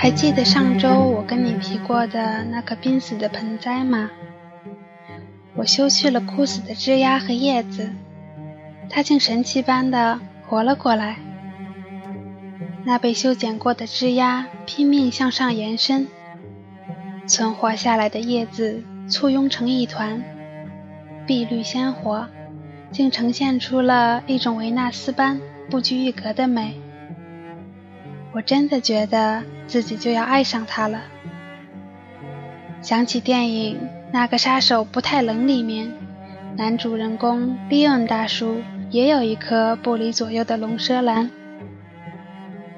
还记得上周我跟你提过的那棵濒死的盆栽吗？我修去了枯死的枝丫和叶子，它竟神奇般的活了过来。那被修剪过的枝丫拼命向上延伸，存活下来的叶子簇拥成一团，碧绿鲜活，竟呈现出了一种维纳斯般不拘一格的美。我真的觉得自己就要爱上他了。想起电影《那个杀手不太冷》里面，男主人公利恩大叔也有一颗不离左右的龙舌兰。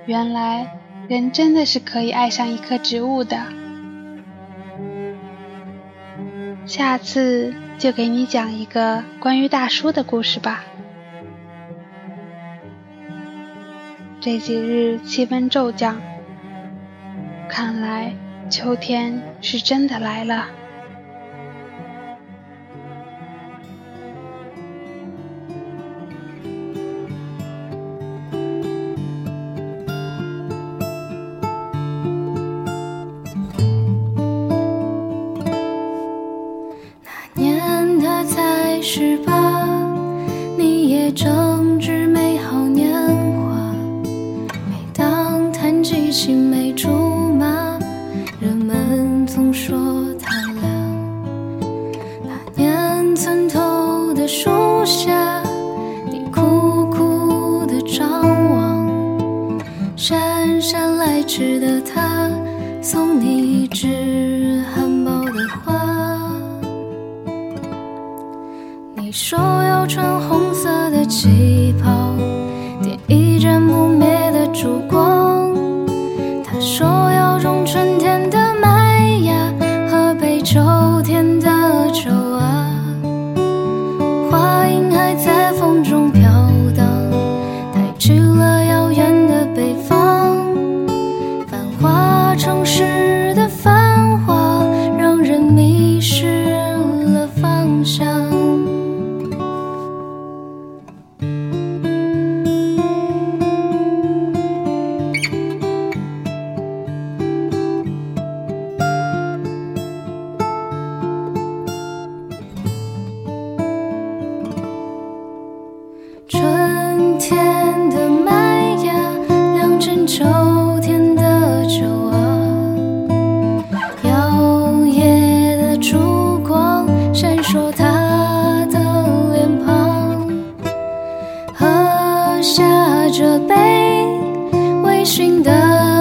原来人真的是可以爱上一棵植物的。下次就给你讲一个关于大叔的故事吧。这几日气温骤降，看来秋天是真的来了。那年他才十八，村头的树下，你苦苦地张望，姗姗来迟的他送你一枝含苞的花。你说要穿红色的旗袍，点一盏不灭的烛光。下这杯微醺的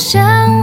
想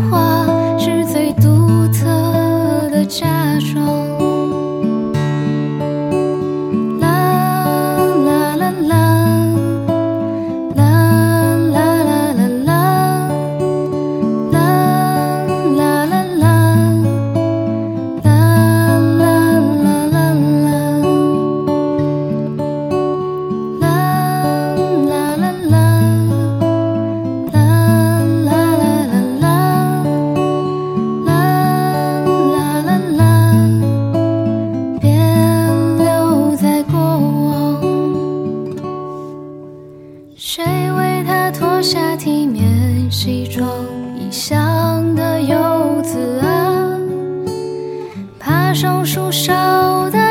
谁为他脱下体面西装？异乡的游子啊，爬上树梢的